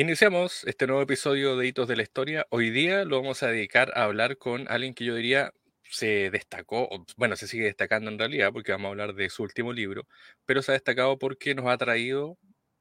Iniciamos este nuevo episodio de Hitos de la Historia. Hoy día lo vamos a dedicar a hablar con alguien que yo diría se destacó, bueno, se sigue destacando en realidad porque vamos a hablar de su último libro, pero se ha destacado porque nos ha traído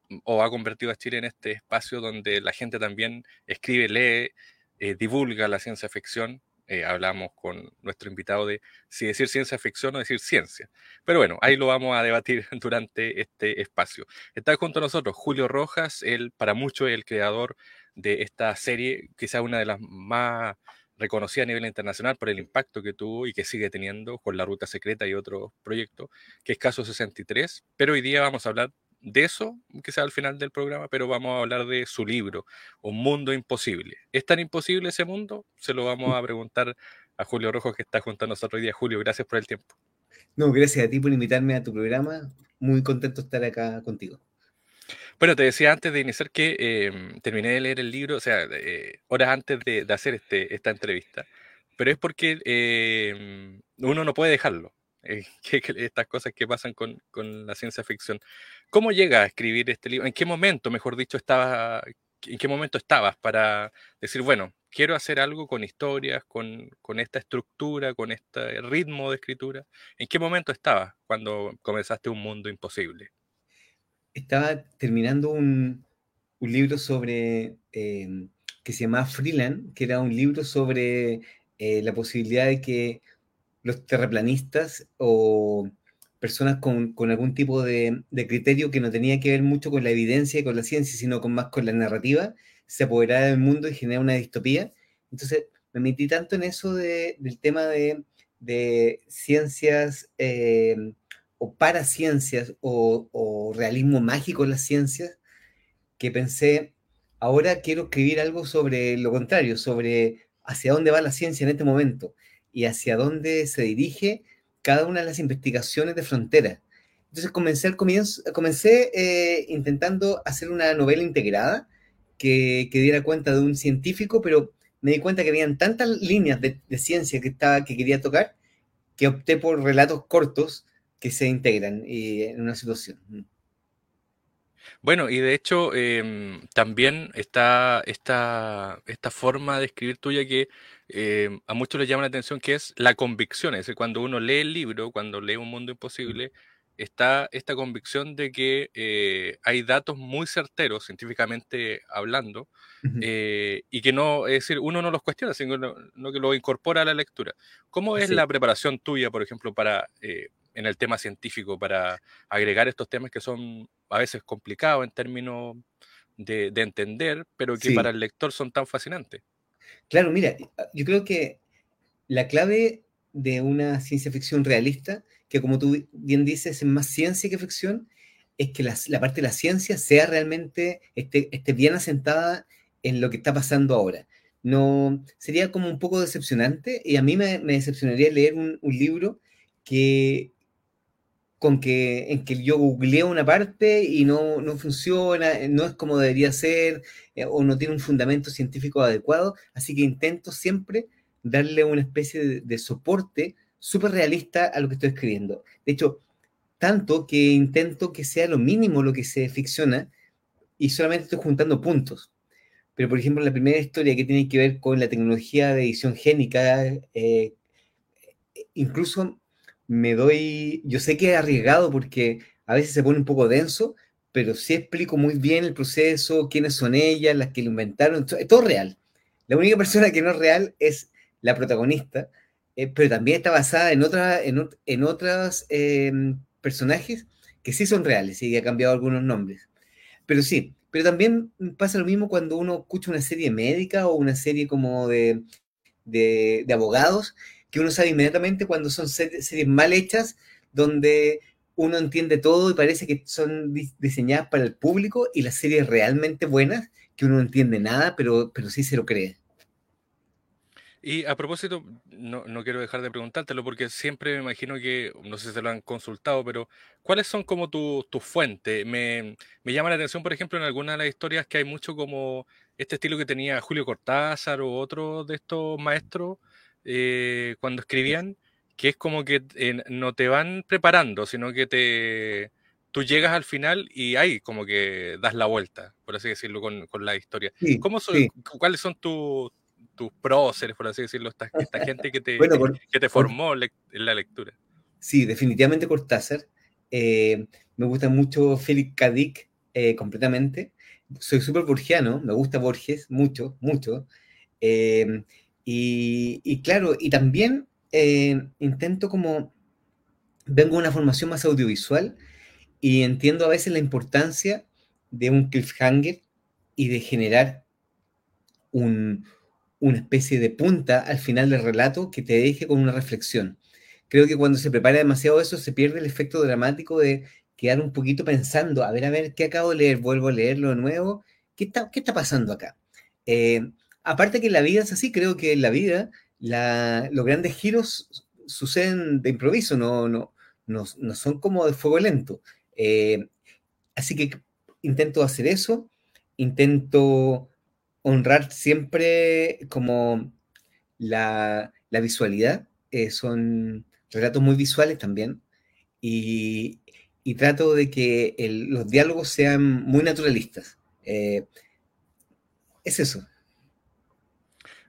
mm, o ha convertido a Chile en este espacio donde la gente también escribe, lee, eh, divulga la ciencia ficción eh, hablamos con nuestro invitado de si decir ciencia ficción o decir ciencia. Pero bueno, ahí lo vamos a debatir durante este espacio. Está junto a nosotros Julio Rojas, él para muchos el creador de esta serie, quizá una de las más reconocidas a nivel internacional por el impacto que tuvo y que sigue teniendo con La Ruta Secreta y otros proyectos, que es Caso 63. Pero hoy día vamos a hablar de eso, quizá al final del programa, pero vamos a hablar de su libro, Un Mundo Imposible. ¿Es tan imposible ese mundo? Se lo vamos a preguntar a Julio Rojo, que está junto a nosotros hoy día. Julio, gracias por el tiempo. No, gracias a ti por invitarme a tu programa. Muy contento de estar acá contigo. Bueno, te decía antes de iniciar que em, terminé de leer el libro, o sea, eh, horas antes de, hacer este, esta entrevista, pero es porque em, uno no puede dejarlo. Eh, estas cosas que pasan con, la ciencia ficción. ¿Cómo llega a escribir este libro? ¿En qué momento, mejor dicho, estaba, en qué momento estabas para decir, bueno, quiero hacer algo con historias, con, esta estructura, con este ritmo de escritura? ¿En qué momento estabas cuando comenzaste Un Mundo Imposible? Estaba terminando un, libro sobre, em, que se llama Freeland, que era un libro sobre eh, la posibilidad de que los terraplanistas o personas con, algún tipo de, criterio que no tenía que ver mucho con la evidencia y con la ciencia, sino con más con la narrativa, se apoderara del mundo y genera una distopía. Entonces, me metí tanto en eso del tema de, ciencias eh, o paraciencias o, o realismo mágico en las ciencias, que pensé, ahora quiero escribir algo sobre lo contrario, sobre hacia dónde va la ciencia en este momento y hacia dónde se dirige cada una de las investigaciones de frontera. Entonces comencé, al comienzo, comencé eh, intentando hacer una novela integrada que, que, diera cuenta de un científico, pero me di cuenta que habían tantas líneas de, ciencia que, estaba, que quería tocar que opté por relatos cortos que se integran y, en una situación. Mm. Bueno, y de hecho em, también está esta, esta forma de escribir tuya que em, a muchos les llama la atención, que es la convicción. Es decir, cuando uno lee el libro, cuando lee Un Mundo Imposible, está esta convicción de que eh, hay datos muy certeros, científicamente hablando, eh, y que no, es decir, uno no los cuestiona, sino no, que lo incorpora a la lectura. ¿Cómo es la preparación tuya, por ejemplo, para eh, en el tema científico para agregar estos temas que son a veces complicados en términos de, entender, pero que para el lector son tan fascinantes. Claro, mira, ah, yo creo que la clave de una ciencia ficción realista, que como tú bien dices, es más ciencia que ficción, es que la, parte de la ciencia sea realmente, esté, bien asentada en lo que está pasando ahora. No, sería como un poco decepcionante, y a mí me, decepcionaría leer un libro que con que, en que yo googleo una parte y no, no funciona, eh, no es como debería ser, eh, o no tiene un fundamento científico adecuado, así que intento siempre darle una especie de, soporte súper realista a lo que estoy escribiendo. De hecho, tanto que intento que sea lo mínimo lo que se ficciona y solamente estoy juntando puntos. Pero, por ejemplo, la primera historia que tiene que ver con la tecnología de edición génica, eh, incluso me doy, yo sé que es arriesgado porque a veces se pone un poco denso, pero sí explico muy bien el proceso, quiénes son ellas, las que lo inventaron, es todo real. La única persona que no es real es la protagonista, eh, pero también está basada en, otra, en, en otros em, personajes que sí son reales y que ha cambiado algunos nombres. Pero sí, pero también pasa lo mismo cuando uno escucha una serie médica o una serie como de, de, de abogados que uno sabe inmediatamente cuando son series, mal hechas, donde uno entiende todo y parece que son diseñadas para el público y las series realmente buenas, que uno no entiende nada, pero, pero sí se lo cree. Y a propósito, no, quiero dejar de preguntártelo porque siempre me imagino que, no sé si se lo han consultado, pero ¿cuáles son como tus tu fuentes? Me, me, llama la atención, por ejemplo, en algunas de las historias que hay mucho como este estilo que tenía Julio Cortázar o otro de estos maestros eh, cuando escribían, que es como que eh, no te van preparando, sino que te tú llegas al final y ahí como que das la vuelta, por así decirlo, con, con la historia. ¿Cómo ¿Cuáles son tus tus próceres, por así decirlo, esta, gente que te, que te formó en la lectura? Sí, definitivamente Cortázar. Eh, me gusta mucho Félix Kadik eh, completamente. Soy súper borgiano, me gusta Borges mucho, mucho. Eh, y, claro, y también intento como, vengo de una formación más audiovisual y entiendo a veces la importancia de un cliffhanger y de generar un, una especie de punta al final del relato que te deje con una reflexión. Creo que cuando se prepara demasiado eso se pierde el efecto dramático de quedar un poquito pensando, a ver, a ver, ¿qué acabo de leer? Vuelvo a leerlo de nuevo. ¿Qué está, qué está pasando acá? Eh, aparte que la vida es así, creo que en la vida los grandes giros suceden de improviso, no, no, no, son como de fuego lento. Eh, así que intento hacer eso, intento honrar siempre como la, visualidad, eh, son relatos muy visuales también, y, trato de que los diálogos sean muy naturalistas. Eh, es eso.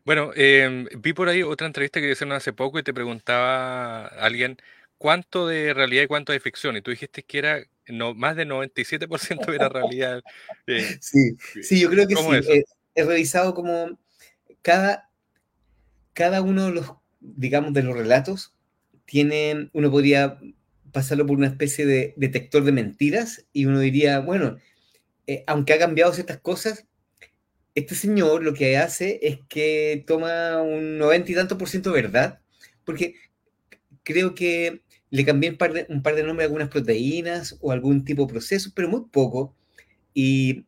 Bueno, em, vi por ahí otra entrevista que hicieron hace poco y te preguntaba a alguien cuánto de realidad y cuánto de ficción, y tú dijiste que era no, más de 97% era realidad. Eh, sí, sí, yo creo que sí. he revisado como cada, cada uno de los, digamos, de los relatos tiene, uno podría pasarlo por una especie de detector de mentiras y uno diría, bueno, eh, aunque ha cambiado ciertas cosas, este señor lo que hace es que toma un 90 y tanto por ciento verdad, porque creo que le cambié un par de, un par de nombres a algunas proteínas o algún tipo de proceso, pero muy poco. Y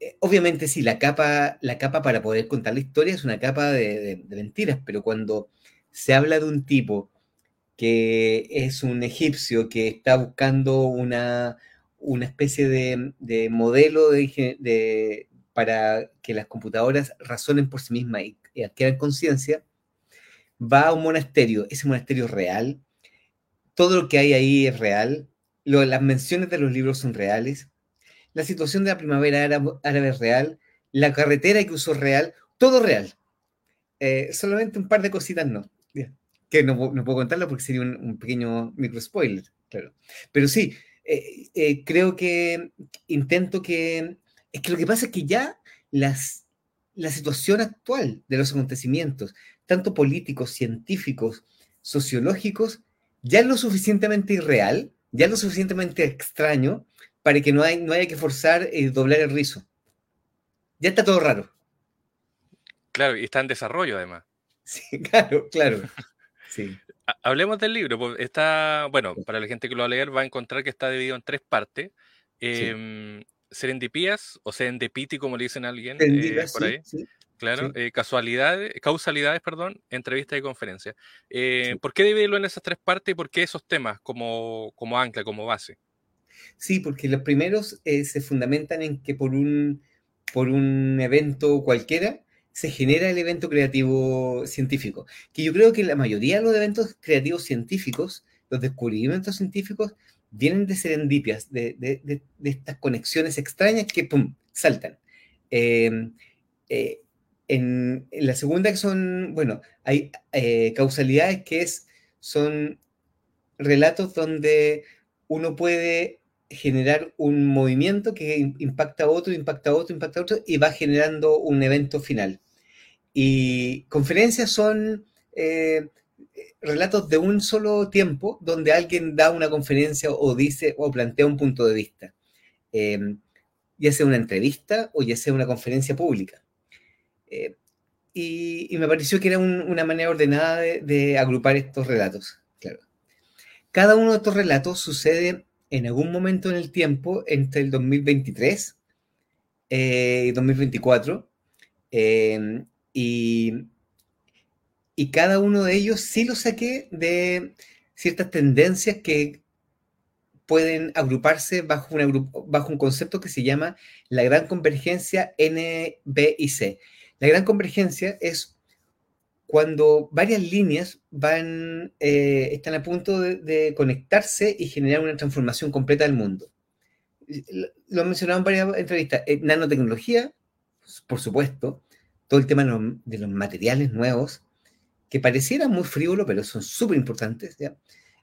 eh, obviamente sí, la capa, la capa para poder contar la historia es una capa de, mentiras, pero cuando se habla de un tipo que es un egipcio que está buscando una, una especie de, modelo de, para que las computadoras razonen por sí mismas y, y adquieran conciencia, va a un monasterio. Ese monasterio es real, todo lo que hay ahí es real, las menciones de los libros son reales, la situación de la primavera árabe, es real, la carretera que usó real, todo real. Eh, solamente un par de cositas no. Que no, puedo contarlo porque sería un, pequeño micro spoiler, claro. Pero sí, eh, eh, creo que intento que. Es que lo que pasa es que ya las, la situación actual de los acontecimientos, tanto políticos, científicos, sociológicos, ya es lo suficientemente irreal, ya es lo suficientemente extraño para que no, hay, no haya que forzar y doblar el rizo. Ya está todo raro. Claro, y está en desarrollo además. Sí, claro, claro. Sí. Hablemos del libro. Pues, está, bueno, para la gente que lo va a leer va a encontrar que está dividido en tres partes. Eh, Serendipías o Serendipity, como le dicen a alguien eh, por ahí. Claro, eh, casualidades, causalidades, perdón, entrevista y conferencia. Eh, ¿Por qué dividirlo en esas tres partes y por qué esos temas como, como ancla, como base? Sí, porque los primeros se fundamentan en que por un, por un evento cualquiera se genera el evento creativo científico. Que yo creo que la mayoría de los eventos creativos científicos, los descubrimientos científicos, vienen de serendipias, de, de, estas conexiones extrañas que pum, saltan. Em, eh, en, la segunda que son, bueno, hay eh, causalidades que es, son relatos donde uno puede generar un movimiento que impacta a otro, impacta a otro, impacta a otro y va generando un evento final. Y conferencias son eh, relatos de un solo tiempo donde alguien da una conferencia o dice o plantea un punto de vista, em, ya sea una entrevista o ya sea una conferencia pública. Eh, y, me pareció que era una manera ordenada de, agrupar estos relatos. Cada uno de estos relatos sucede en algún momento en el tiempo entre el 2023 eh, y 2024. Em, y, y cada uno de ellos sí lo saqué de ciertas tendencias que pueden agruparse bajo, un concepto que se llama la gran convergencia NBIC. La gran convergencia es cuando varias líneas van, eh, están a punto de, conectarse y generar una transformación completa del mundo. lo he mencionado en varias entrevistas, eh, nanotecnología, por supuesto, todo el tema de los, materiales nuevos, que parecieran muy frívolo, pero son súper importantes,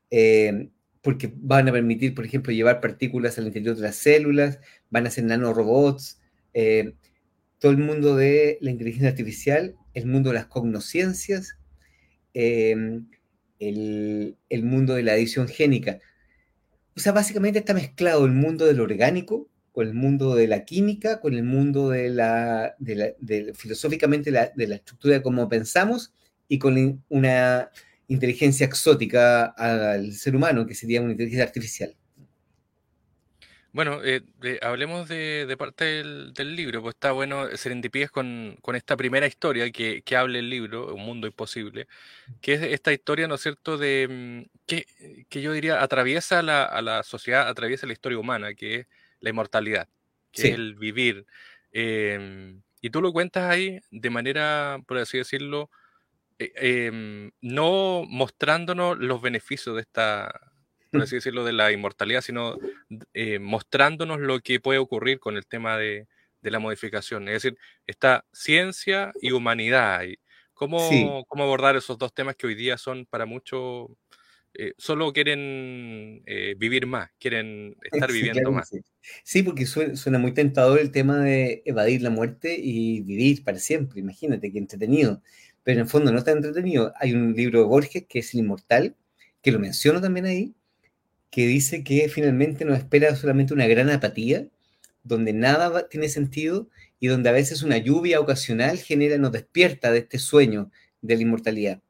eh, porque van a permitir, por ejemplo, llevar partículas al interior de las células, van a ser nanorobots, eh, todo el mundo de la inteligencia artificial, el mundo de las cognosciencias, el, el, mundo de la edición génica. O sea, básicamente está mezclado el mundo del orgánico con el mundo de la química, con el mundo de la, filosóficamente de la estructura de cómo pensamos y con una inteligencia exótica al ser humano, que sería una inteligencia artificial. Bueno, eh, hablemos de, parte del, libro, pues está bueno serendipías con, con esta primera historia que, que habla el libro, Un Mundo Imposible, que es esta historia, ¿no es cierto?, de mm, que, que yo diría atraviesa la, a la sociedad, atraviesa la historia humana, que es la inmortalidad, que es el vivir. Em, y tú lo cuentas ahí de manera, por así decirlo, eh, em, no mostrándonos los beneficios de esta, por así decirlo, de la inmortalidad, sino eh, mostrándonos lo que puede ocurrir con el tema de, la modificación. Es decir, está ciencia y humanidad. ¿Cómo, ¿Cómo abordar esos dos temas que hoy día son para muchos eh, solo quieren vivir más, quieren estar viviendo más. Sí. porque suena, muy tentador el tema de evadir la muerte y vivir para siempre. Imagínate qué entretenido. Pero en el fondo no está entretenido. Hay un libro de Borges que es El Inmortal, que lo menciono también ahí, que dice que finalmente nos espera solamente una gran apatía, donde nada tiene sentido y donde a veces una lluvia ocasional genera, nos despierta de este sueño de la inmortalidad.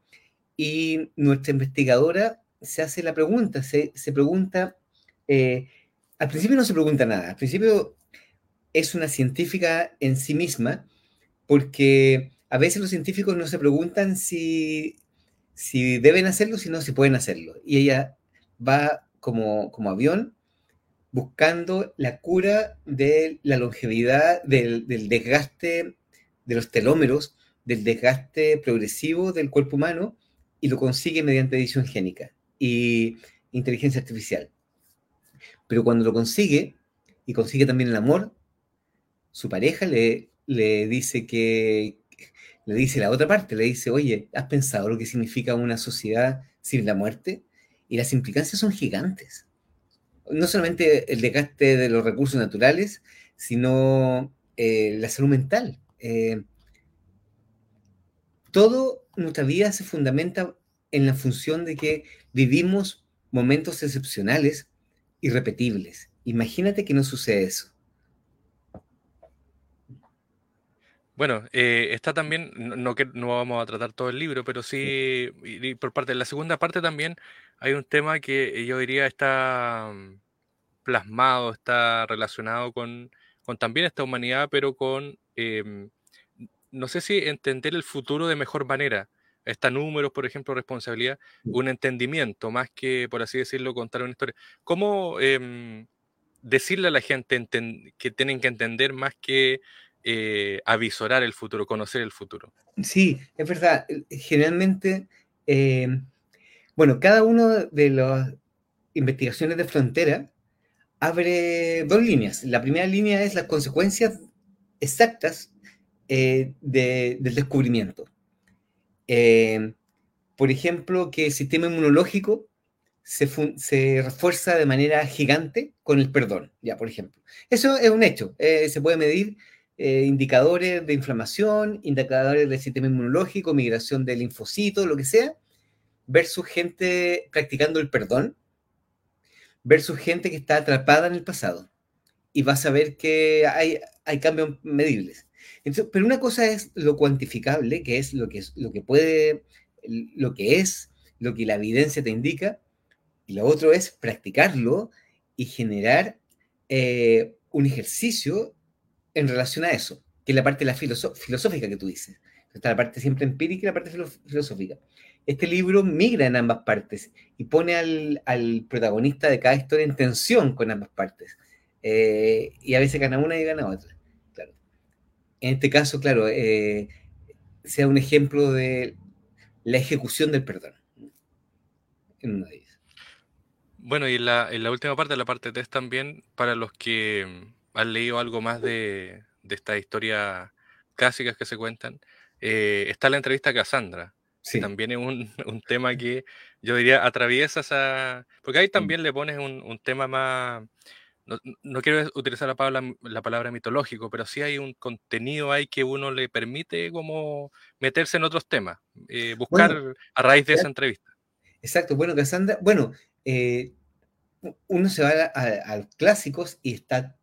Y nuestra investigadora se hace la pregunta, se, pregunta, eh, al principio no se pregunta nada, al principio es una científica en sí misma, porque a veces los científicos no se preguntan si, si deben hacerlo, sino si pueden hacerlo. Y ella va como, como avión buscando la cura de la longevidad, del, desgaste de los telómeros, del desgaste progresivo del cuerpo humano, y lo consigue mediante edición génica y inteligencia artificial. Pero cuando lo consigue, y consigue también el amor, su pareja le, le dice que, le dice la otra parte, le dice, oye, ¿has pensado lo que significa una sociedad sin la muerte? Y las implicancias son gigantes. No solamente el desgaste de los recursos naturales, sino eh, la salud mental. Eh, todo nuestra vida se fundamenta en la función de que vivimos momentos excepcionales, irrepetibles. Imagínate que no sucede eso. Bueno, eh, está también, no, que no vamos a tratar todo el libro, pero sí, por parte de la segunda parte también hay un tema que yo diría está mm, plasmado, está relacionado con, también esta humanidad, pero con, em, no sé si entender el futuro de mejor manera. Está números, por ejemplo, responsabilidad, un entendimiento, más que, por así decirlo, contar una historia. ¿Cómo em, decirle a la gente que tienen que entender más que eh, avisorar el futuro, conocer el futuro? Sí, es verdad. Generalmente, em, bueno, cada uno de las investigaciones de frontera abre dos líneas. La primera línea es las consecuencias exactas eh, del descubrimiento. Eh, por ejemplo, que el sistema inmunológico se, refuerza de manera gigante con el perdón, ya, por ejemplo. Eso es un hecho. Eh, se puede medir eh, indicadores de inflamación, indicadores del sistema inmunológico, migración de linfocitos, lo que sea, versus gente practicando el perdón, versus gente que está atrapada en el pasado. Y vas a ver que hay, hay cambios medibles pero una cosa es lo cuantificable, que es lo que, es, lo que puede, lo que es, lo que la evidencia te indica, y lo otro es practicarlo y generar eh, un ejercicio en relación a eso, que es la parte de la filosófica que tú dices. Está la parte siempre empírica y la parte filosófica. Este libro migra en ambas partes y pone al, protagonista de cada historia en tensión con ambas partes. Eh, y a veces gana una y gana otra en este caso, claro, eh, sea un ejemplo de la ejecución del perdón. En una de ellas. Bueno, y en la, en la última parte, la parte test también, para los que han leído algo más de, de estas historias clásicas que se cuentan, eh, está la entrevista a Cassandra. Sí. También es un, un tema que yo diría atraviesa esa... Porque ahí Mm. también le pones un, un tema más... No, no quiero utilizar la palabra, la palabra mitológico, pero sí hay un contenido ahí que uno le permite como meterse en otros temas, eh, buscar Bueno, a raíz de esa ya- entrevista. exacto. Bueno, Cassandra, bueno, eh, uno se va a, a- a los clásicos y está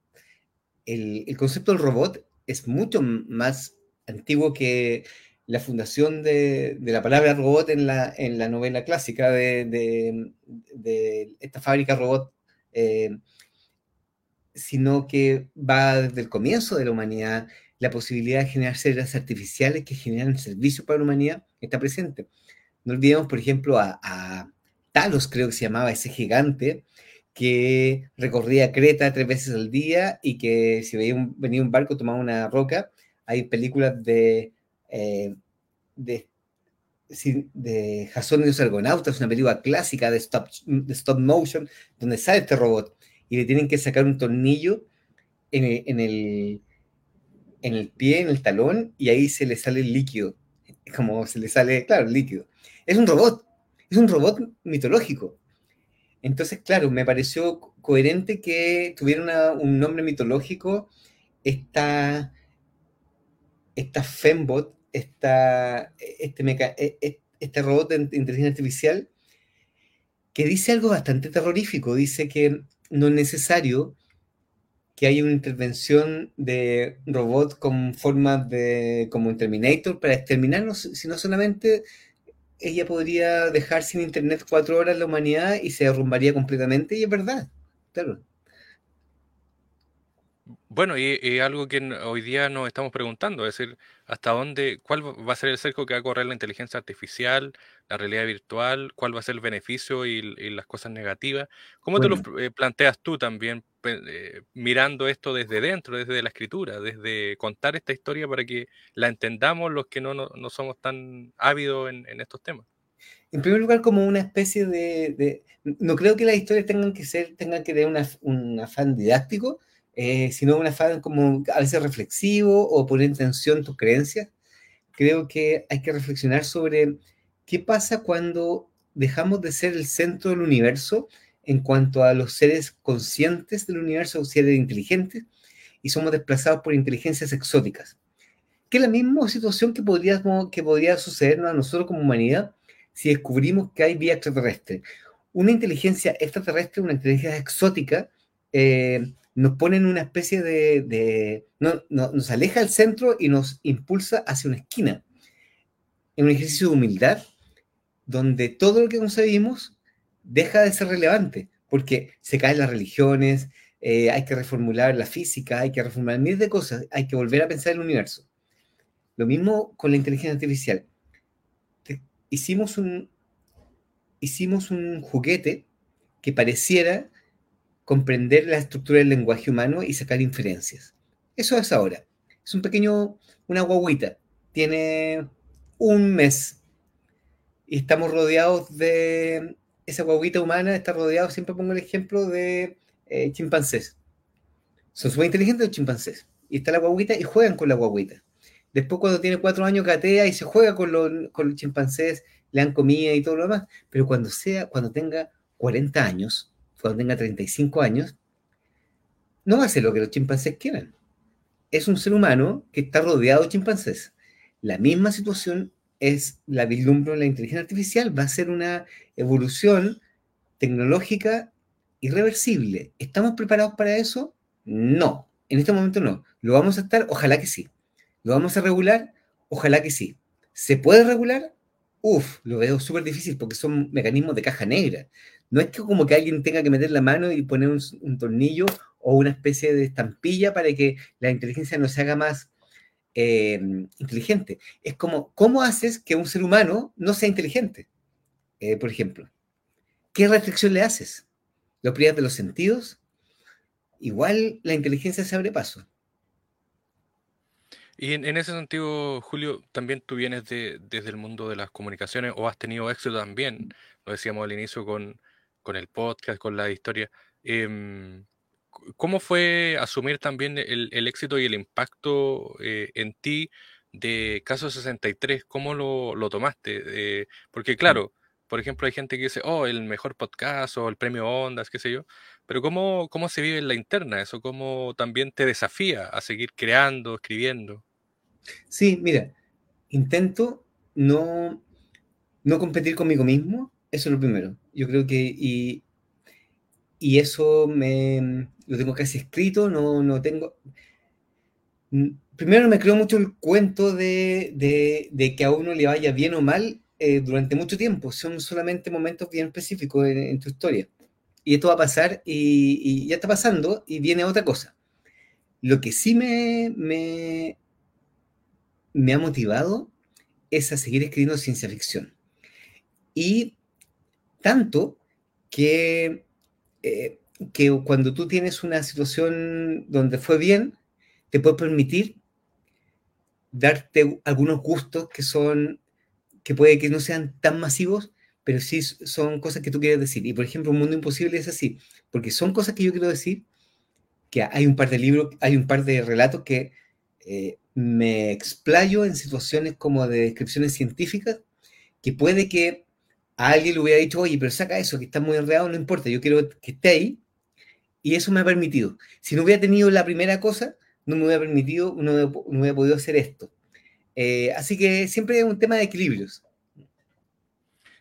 el, concepto del robot es mucho más antiguo que la fundación de, la palabra robot en la, novela clásica de, de- de esta fábrica robot, eh, sino que va desde el comienzo de la humanidad, la posibilidad de generar seres artificiales que generan servicios para la humanidad está presente. No olvidemos, por ejemplo, a Talos, creo que se llamaba ese gigante, que recorría Creta tres veces al día y que si veía un, venía un barco tomaba una roca. Hay películas de, eh, de, de Jason y los Argonautas, una película clásica de stop, de stop motion, donde sale este robot y le tienen que sacar un tornillo en el, en el, en el pie, en el talón, y ahí se le sale el líquido, como se le sale, claro, el líquido. Es un robot, es un robot mitológico. Entonces, claro, me pareció co- coherente que tuviera un nombre mitológico esta, esta Fembot, esta, este, meca- e- e- este robot de inteligencia artificial, que dice algo bastante terrorífico. Dice que no es necesario que haya una intervención de robot con formas de como en Terminator para exterminarnos, sino solamente ella podría dejar sin internet cuatro horas la humanidad y se derrumbaría completamente, y es verdad, claro. Bueno, y, y algo que hoy día nos estamos preguntando, es decir, hasta dónde, cuál va a ser el cerco que va a correr la inteligencia artificial, la realidad virtual, cuál va a ser el beneficio y, las cosas negativas. ¿Cómo te lo eh, planteas tú también, eh, mirando esto desde dentro, desde la escritura, desde contar esta historia para que la entendamos los que no, no, no somos tan ávidos en, en estos temas? en primer lugar, como una especie de, de- no creo que las historias tengan que ser, tengan que tener una- un afán didáctico, eh, sino un afán como a veces reflexivo o poner en tensión tus creencias. Creo que hay que reflexionar sobre qué pasa cuando dejamos de ser el centro del universo en cuanto a los seres conscientes del universo, seres inteligentes, y somos desplazados por inteligencias exóticas. Que es la misma situación que, podríamos, que podría sucedernos a nosotros como humanidad si descubrimos que hay vida extraterrestre. Una inteligencia extraterrestre, una inteligencia exótica, eh, nos pone en una especie de... no, no, nos aleja del centro y nos impulsa hacia una esquina. En un ejercicio de humildad, donde todo lo que concebimos deja de ser relevante, porque se caen las religiones, eh, hay que reformular la física, hay que reformular miles de cosas, hay que volver a pensar el universo. Lo mismo con la inteligencia artificial. Hicimos un, hicimos un juguete que pareciera comprender la estructura del lenguaje humano y sacar inferencias. Eso es ahora. Es un pequeño, una guaguita. Tiene un mes y estamos rodeados de esa guaguita humana, está rodeado, siempre pongo el ejemplo de eh, chimpancés. Son súper inteligentes los chimpancés. Y está la guaguita y juegan con la guaguita. Después cuando tiene cuatro años gatea y se juega con los, con los chimpancés, le dan comida y todo lo demás. Pero cuando sea, cuando tenga 40 años, cuando tenga 35 años, no hacer lo que los chimpancés quieran. Es un ser humano que está rodeado de chimpancés. La misma situación es la vislumbro en la inteligencia artificial. Va a ser una evolución tecnológica irreversible. ¿Estamos preparados para eso? No. En este momento no. ¿Lo vamos a estar? Ojalá que sí. ¿Lo vamos a regular? Ojalá que sí. ¿Se puede regular? Uf, lo veo súper difícil porque son mecanismos de caja negra. No es que como que alguien tenga que meter la mano y poner un, tornillo o una especie de estampilla para que la inteligencia no se haga más eh, inteligente. Es como, ¿cómo haces que un ser humano no sea inteligente? Eh, por ejemplo, ¿qué restricción le haces? ¿Lo privas de los sentidos? Igual la inteligencia se abre paso. Y en, en ese sentido, Julio, también tú vienes de, desde el mundo de las comunicaciones o has tenido éxito también, lo decíamos al inicio, con, con el podcast, con la historia. Em, ¿Cómo fue asumir también el, éxito y el impacto eh, en ti de Caso 63? ¿Cómo lo, lo tomaste? porque mm. claro, por ejemplo, hay gente que dice, oh, el mejor podcast o el premio Ondas, qué sé yo. Pero ¿cómo, cómo se vive en la interna eso? ¿Cómo también te desafía a seguir creando, escribiendo? Sí, mira, intento no, no competir conmigo mismo, eso es lo primero. Yo creo que, y, y eso me, lo tengo casi escrito, no, no tengo... Primero me creo mucho el cuento de, de, que a uno le vaya bien o mal eh, durante mucho tiempo, son solamente momentos bien específicos en, tu historia. Y esto va a pasar y, ya está pasando y viene otra cosa. Lo que sí me, me, me ha motivado es a seguir escribiendo ciencia ficción. Y tanto que, eh, que cuando tú tienes una situación donde fue bien, te puede permitir darte algunos gustos que son que puede que no sean tan masivos, pero sí son cosas que tú quieres decir. Y por ejemplo, Un Mundo Imposible es así, porque son cosas que yo quiero decir, que hay un par de libros, hay un par de relatos que eh, me explayo en situaciones como de descripciones científicas, que puede que a alguien le hubiera dicho, oye, pero saca eso, que está muy enredado, no importa, yo quiero que esté ahí, y eso me ha permitido. Si no hubiera tenido la primera cosa, no me hubiera permitido, no, no hubiera podido hacer esto. Eh, así que siempre es un tema de equilibrios.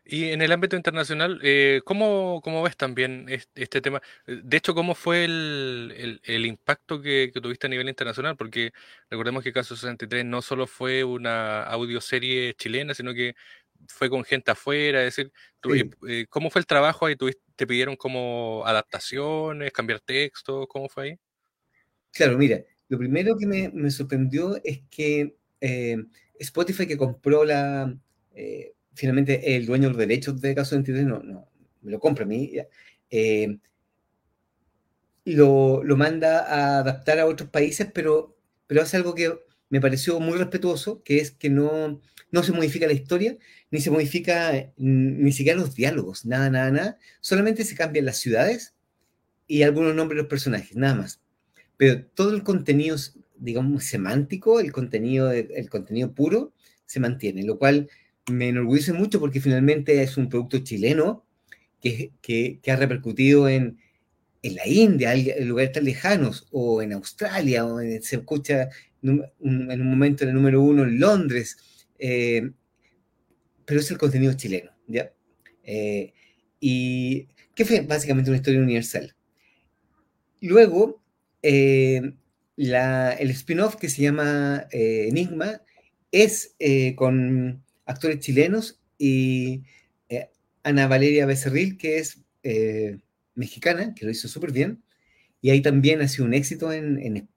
Y en el ámbito internacional, eh, ¿cómo, ves también este, tema? De hecho, ¿cómo fue el, impacto que, tuviste a nivel internacional? Porque recordemos que Caso 63 no solo fue una audioserie chilena, sino que fue con gente afuera. Es decir, eh, ¿cómo fue el trabajo ahí? ¿Te pidieron como adaptaciones, cambiar textos? ¿Cómo fue ahí? Claro, mira, lo primero que me sorprendió es que eh, Spotify que compró la, eh, finalmente el dueño de los derechos de Caso 23, no, no, me lo compra a mí, eh, lo, lo, manda a adaptar a otros países, pero, pero hace algo que me pareció muy respetuoso, que es que no, no se modifica la historia, ni se modifica ni siquiera los diálogos, nada, nada, nada, solamente se cambian las ciudades y algunos nombres de los personajes, nada más. Pero todo el contenido digamos, semántico, el contenido, el contenido puro, se mantiene, lo cual me enorgullece mucho porque finalmente es un producto chileno que, que, ha repercutido en, en, la India, en lugares tan lejanos, o en Australia, o se escucha en un, momento en el número uno en Londres, eh, pero es el contenido chileno, ¿ya? Eh, y que fue básicamente una historia universal. Luego, eh, el spin-off que se llama eh, Enigma es con actores chilenos y Ana Valeria Becerril, que es mexicana, que lo hizo súper bien. Y ahí también ha sido un éxito en, en,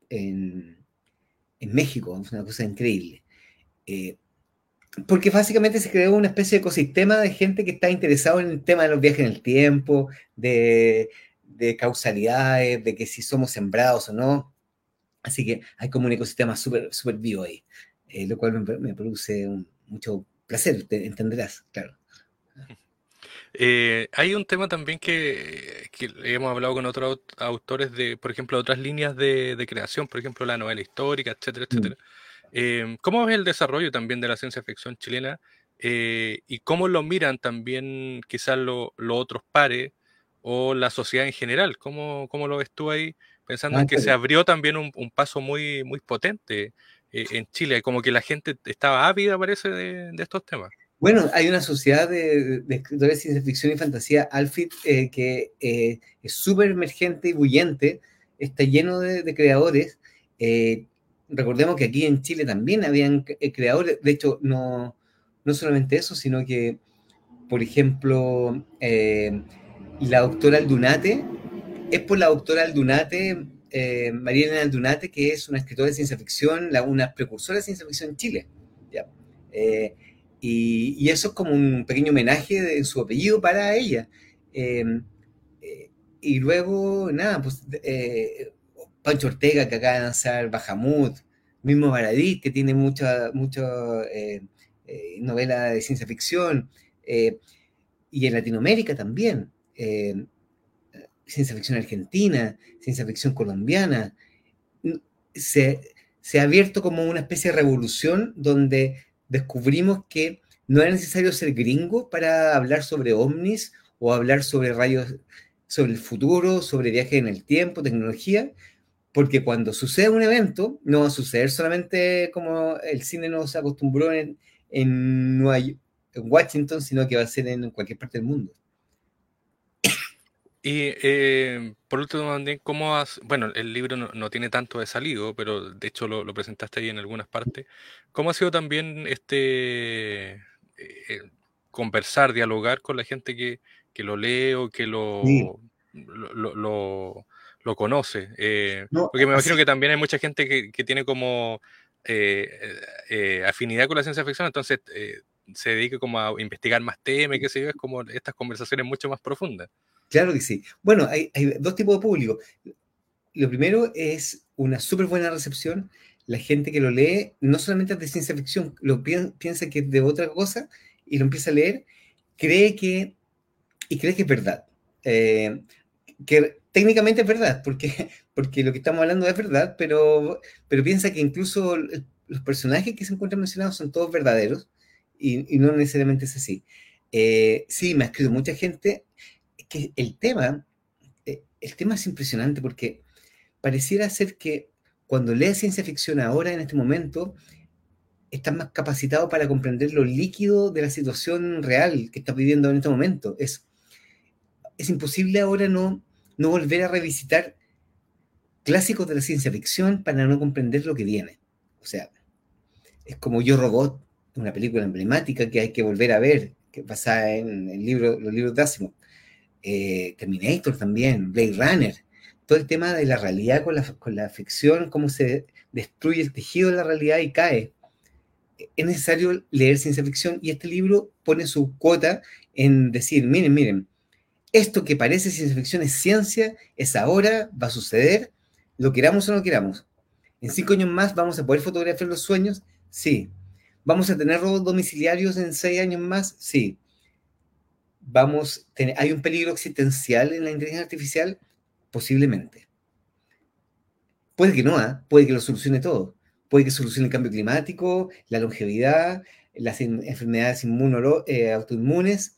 en, México, es una cosa increíble. Porque básicamente se creó una especie de ecosistema de gente que está interesado en el tema de los viajes en el tiempo, de, de causalidades, de que si somos sembrados o no. Así que hay como un ecosistema súper super vivo ahí, eh, lo cual me, produce mucho placer, te entenderás, claro. Eh, hay un tema también que, hemos hablado con otros autores de, por ejemplo, otras líneas de, creación, por ejemplo, la novela histórica, etcétera, mm. Eh, ¿Cómo ves el desarrollo también de la ciencia ficción chilena y cómo lo miran también quizás los otros pares o la sociedad en general? ¿Cómo, ¿Cómo, lo ves tú ahí? pensando ah, en que se abrió también un, paso muy, muy potente eh, en Chile, como que la gente estaba ávida, parece, de, estos temas. Bueno, hay una sociedad de, escritores de ciencia ficción y fantasía, Alfred, eh, que eh, es súper emergente y bullente, está lleno de, creadores. Recordemos que aquí en Chile también habían creadores, de hecho, no, no solamente eso, sino que, por ejemplo, la doctora Aldunate es por la doctora Aldunate, eh, María Elena Aldunate, que es una escritora de ciencia ficción, una precursora de ciencia ficción en Chile. Eh, y, eso es como un pequeño homenaje de su apellido para ella. Eh, y luego, nada, pues Pancho Ortega, que acaba de lanzar Bajamut, mismo Baradí, que tiene mucha, mucha novela de ciencia ficción, y en Latinoamérica también. eh, ciencia ficción argentina, ciencia ficción colombiana. Se, se ha abierto como una especie de revolución donde descubrimos que no era necesario ser gringo para hablar sobre ovnis o hablar sobre rayos, sobre el futuro, sobre viajes en el tiempo, tecnología, porque cuando sucede un evento, no va a suceder solamente como el cine nos acostumbró en, en, Washington, sino que va a ser en cualquier parte del mundo. Y eh, por último, también, ¿cómo has, bueno, el libro no, tiene tanto de salido, pero de hecho lo, presentaste ahí en algunas partes. ¿Cómo ha sido también este eh, conversar, dialogar con la gente que, lo lee o que lo, lo, lo, conoce? Eh, porque me imagino que también hay mucha gente que, tiene como afinidad con la ciencia ficción, entonces se dedica como a investigar más temas, que se ve, es como estas conversaciones mucho más profundas. Claro que sí. Bueno, hay, dos tipos de público. Lo primero es una súper buena recepción. La gente que lo lee no solamente es de ciencia ficción, lo piensa que es de otra cosa y lo empieza a leer, cree que, y cree que es verdad. Eh, que técnicamente es verdad, porque, porque lo que estamos hablando es verdad, pero, pero piensa que incluso los personajes que se encuentran mencionados son todos verdaderos y, no necesariamente es así. Eh, sí, me ha escrito mucha gente que el tema, eh, el tema es impresionante porque pareciera ser que cuando lees ciencia ficción ahora, en este momento, estás más capacitado para comprender lo líquido de la situación real que estás viviendo en este momento. Es, es imposible ahora no, no volver a revisitar clásicos de la ciencia ficción para no comprender lo que viene. O sea, es como Yo Robot, una película emblemática que hay que volver a ver, que pasa en el libro, los libros de Asimov. Eh, Terminator también, Blade Runner, todo el tema de la realidad con la, con la ficción, cómo se destruye el tejido de la realidad y cae. Es necesario leer ciencia ficción y este libro pone su cuota en decir, miren, miren, esto que parece ciencia ficción es ciencia, es ahora, va a suceder, lo queramos o no queramos. En cinco años más vamos a poder fotografiar los sueños, sí. ¿Vamos a tener robos domiciliarios en seis años más? Sí vamos, hay un peligro existencial en la inteligencia artificial, posiblemente. Puede que no, ¿ah? puede que lo solucione todo. Puede que solucione el cambio climático, la longevidad, las enfermedades eh, autoinmunes.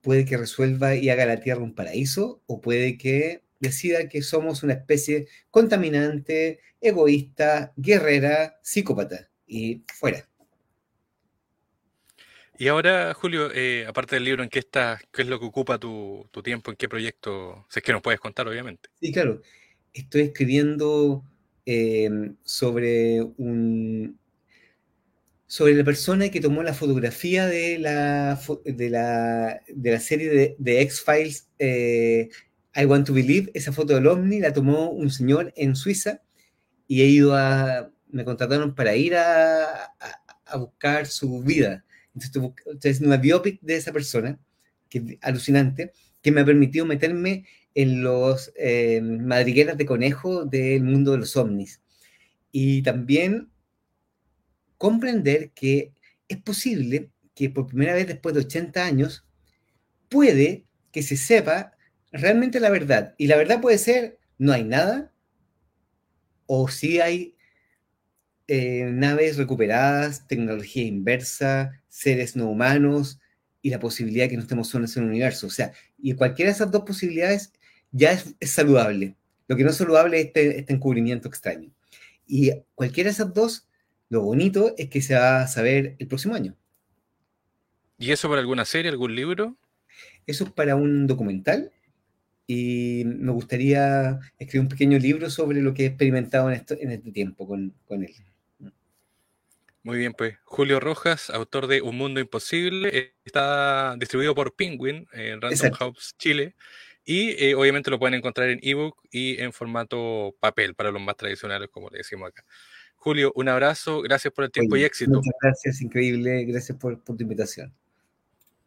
Puede que resuelva y haga la Tierra un paraíso, o puede que decida que somos una especie contaminante, egoísta, guerrera, psicópata, y fuera. Y ahora, Julio, eh, aparte del libro, ¿en qué estás? ¿Qué es lo que ocupa tu, tiempo? ¿En qué proyecto? Si es que nos puedes contar, obviamente. Sí, claro. Estoy escribiendo em, sobre un sobre la persona que tomó la fotografía de la, de la, de la serie de, X-Files eh, I Want to Believe, esa foto del ovni la tomó un señor en Suiza y he ido a, me contrataron para ir a, a buscar su vida entonces, estoy una biopic de esa persona, que es alucinante, que me ha permitido meterme en los eh, madrigueras de conejo del mundo de los ovnis. Y también comprender que es posible que por primera vez después de 80 años puede que se sepa realmente la verdad. Y la verdad puede ser, no hay nada, o sí hay eh, naves recuperadas, tecnología inversa, seres no humanos y la posibilidad de que no estemos solos en el universo. O sea, y cualquiera de esas dos posibilidades ya es, saludable. Lo que no es saludable es este, este, encubrimiento extraño. Y cualquiera de esas dos, lo bonito es que se va a saber el próximo año. ¿Y eso para alguna serie, algún libro? Eso es para un documental y me gustaría escribir un pequeño libro sobre lo que he experimentado en, esto, en este tiempo con, con él. Muy bien, pues Julio Rojas, autor de Un Mundo Imposible, eh, está distribuido por Penguin en Random House Chile y eh, obviamente lo pueden encontrar en ebook y en formato papel para los más tradicionales, como le decimos acá. Julio, un abrazo, gracias por el tiempo y éxito. Muchas gracias, increíble, gracias por, por tu invitación.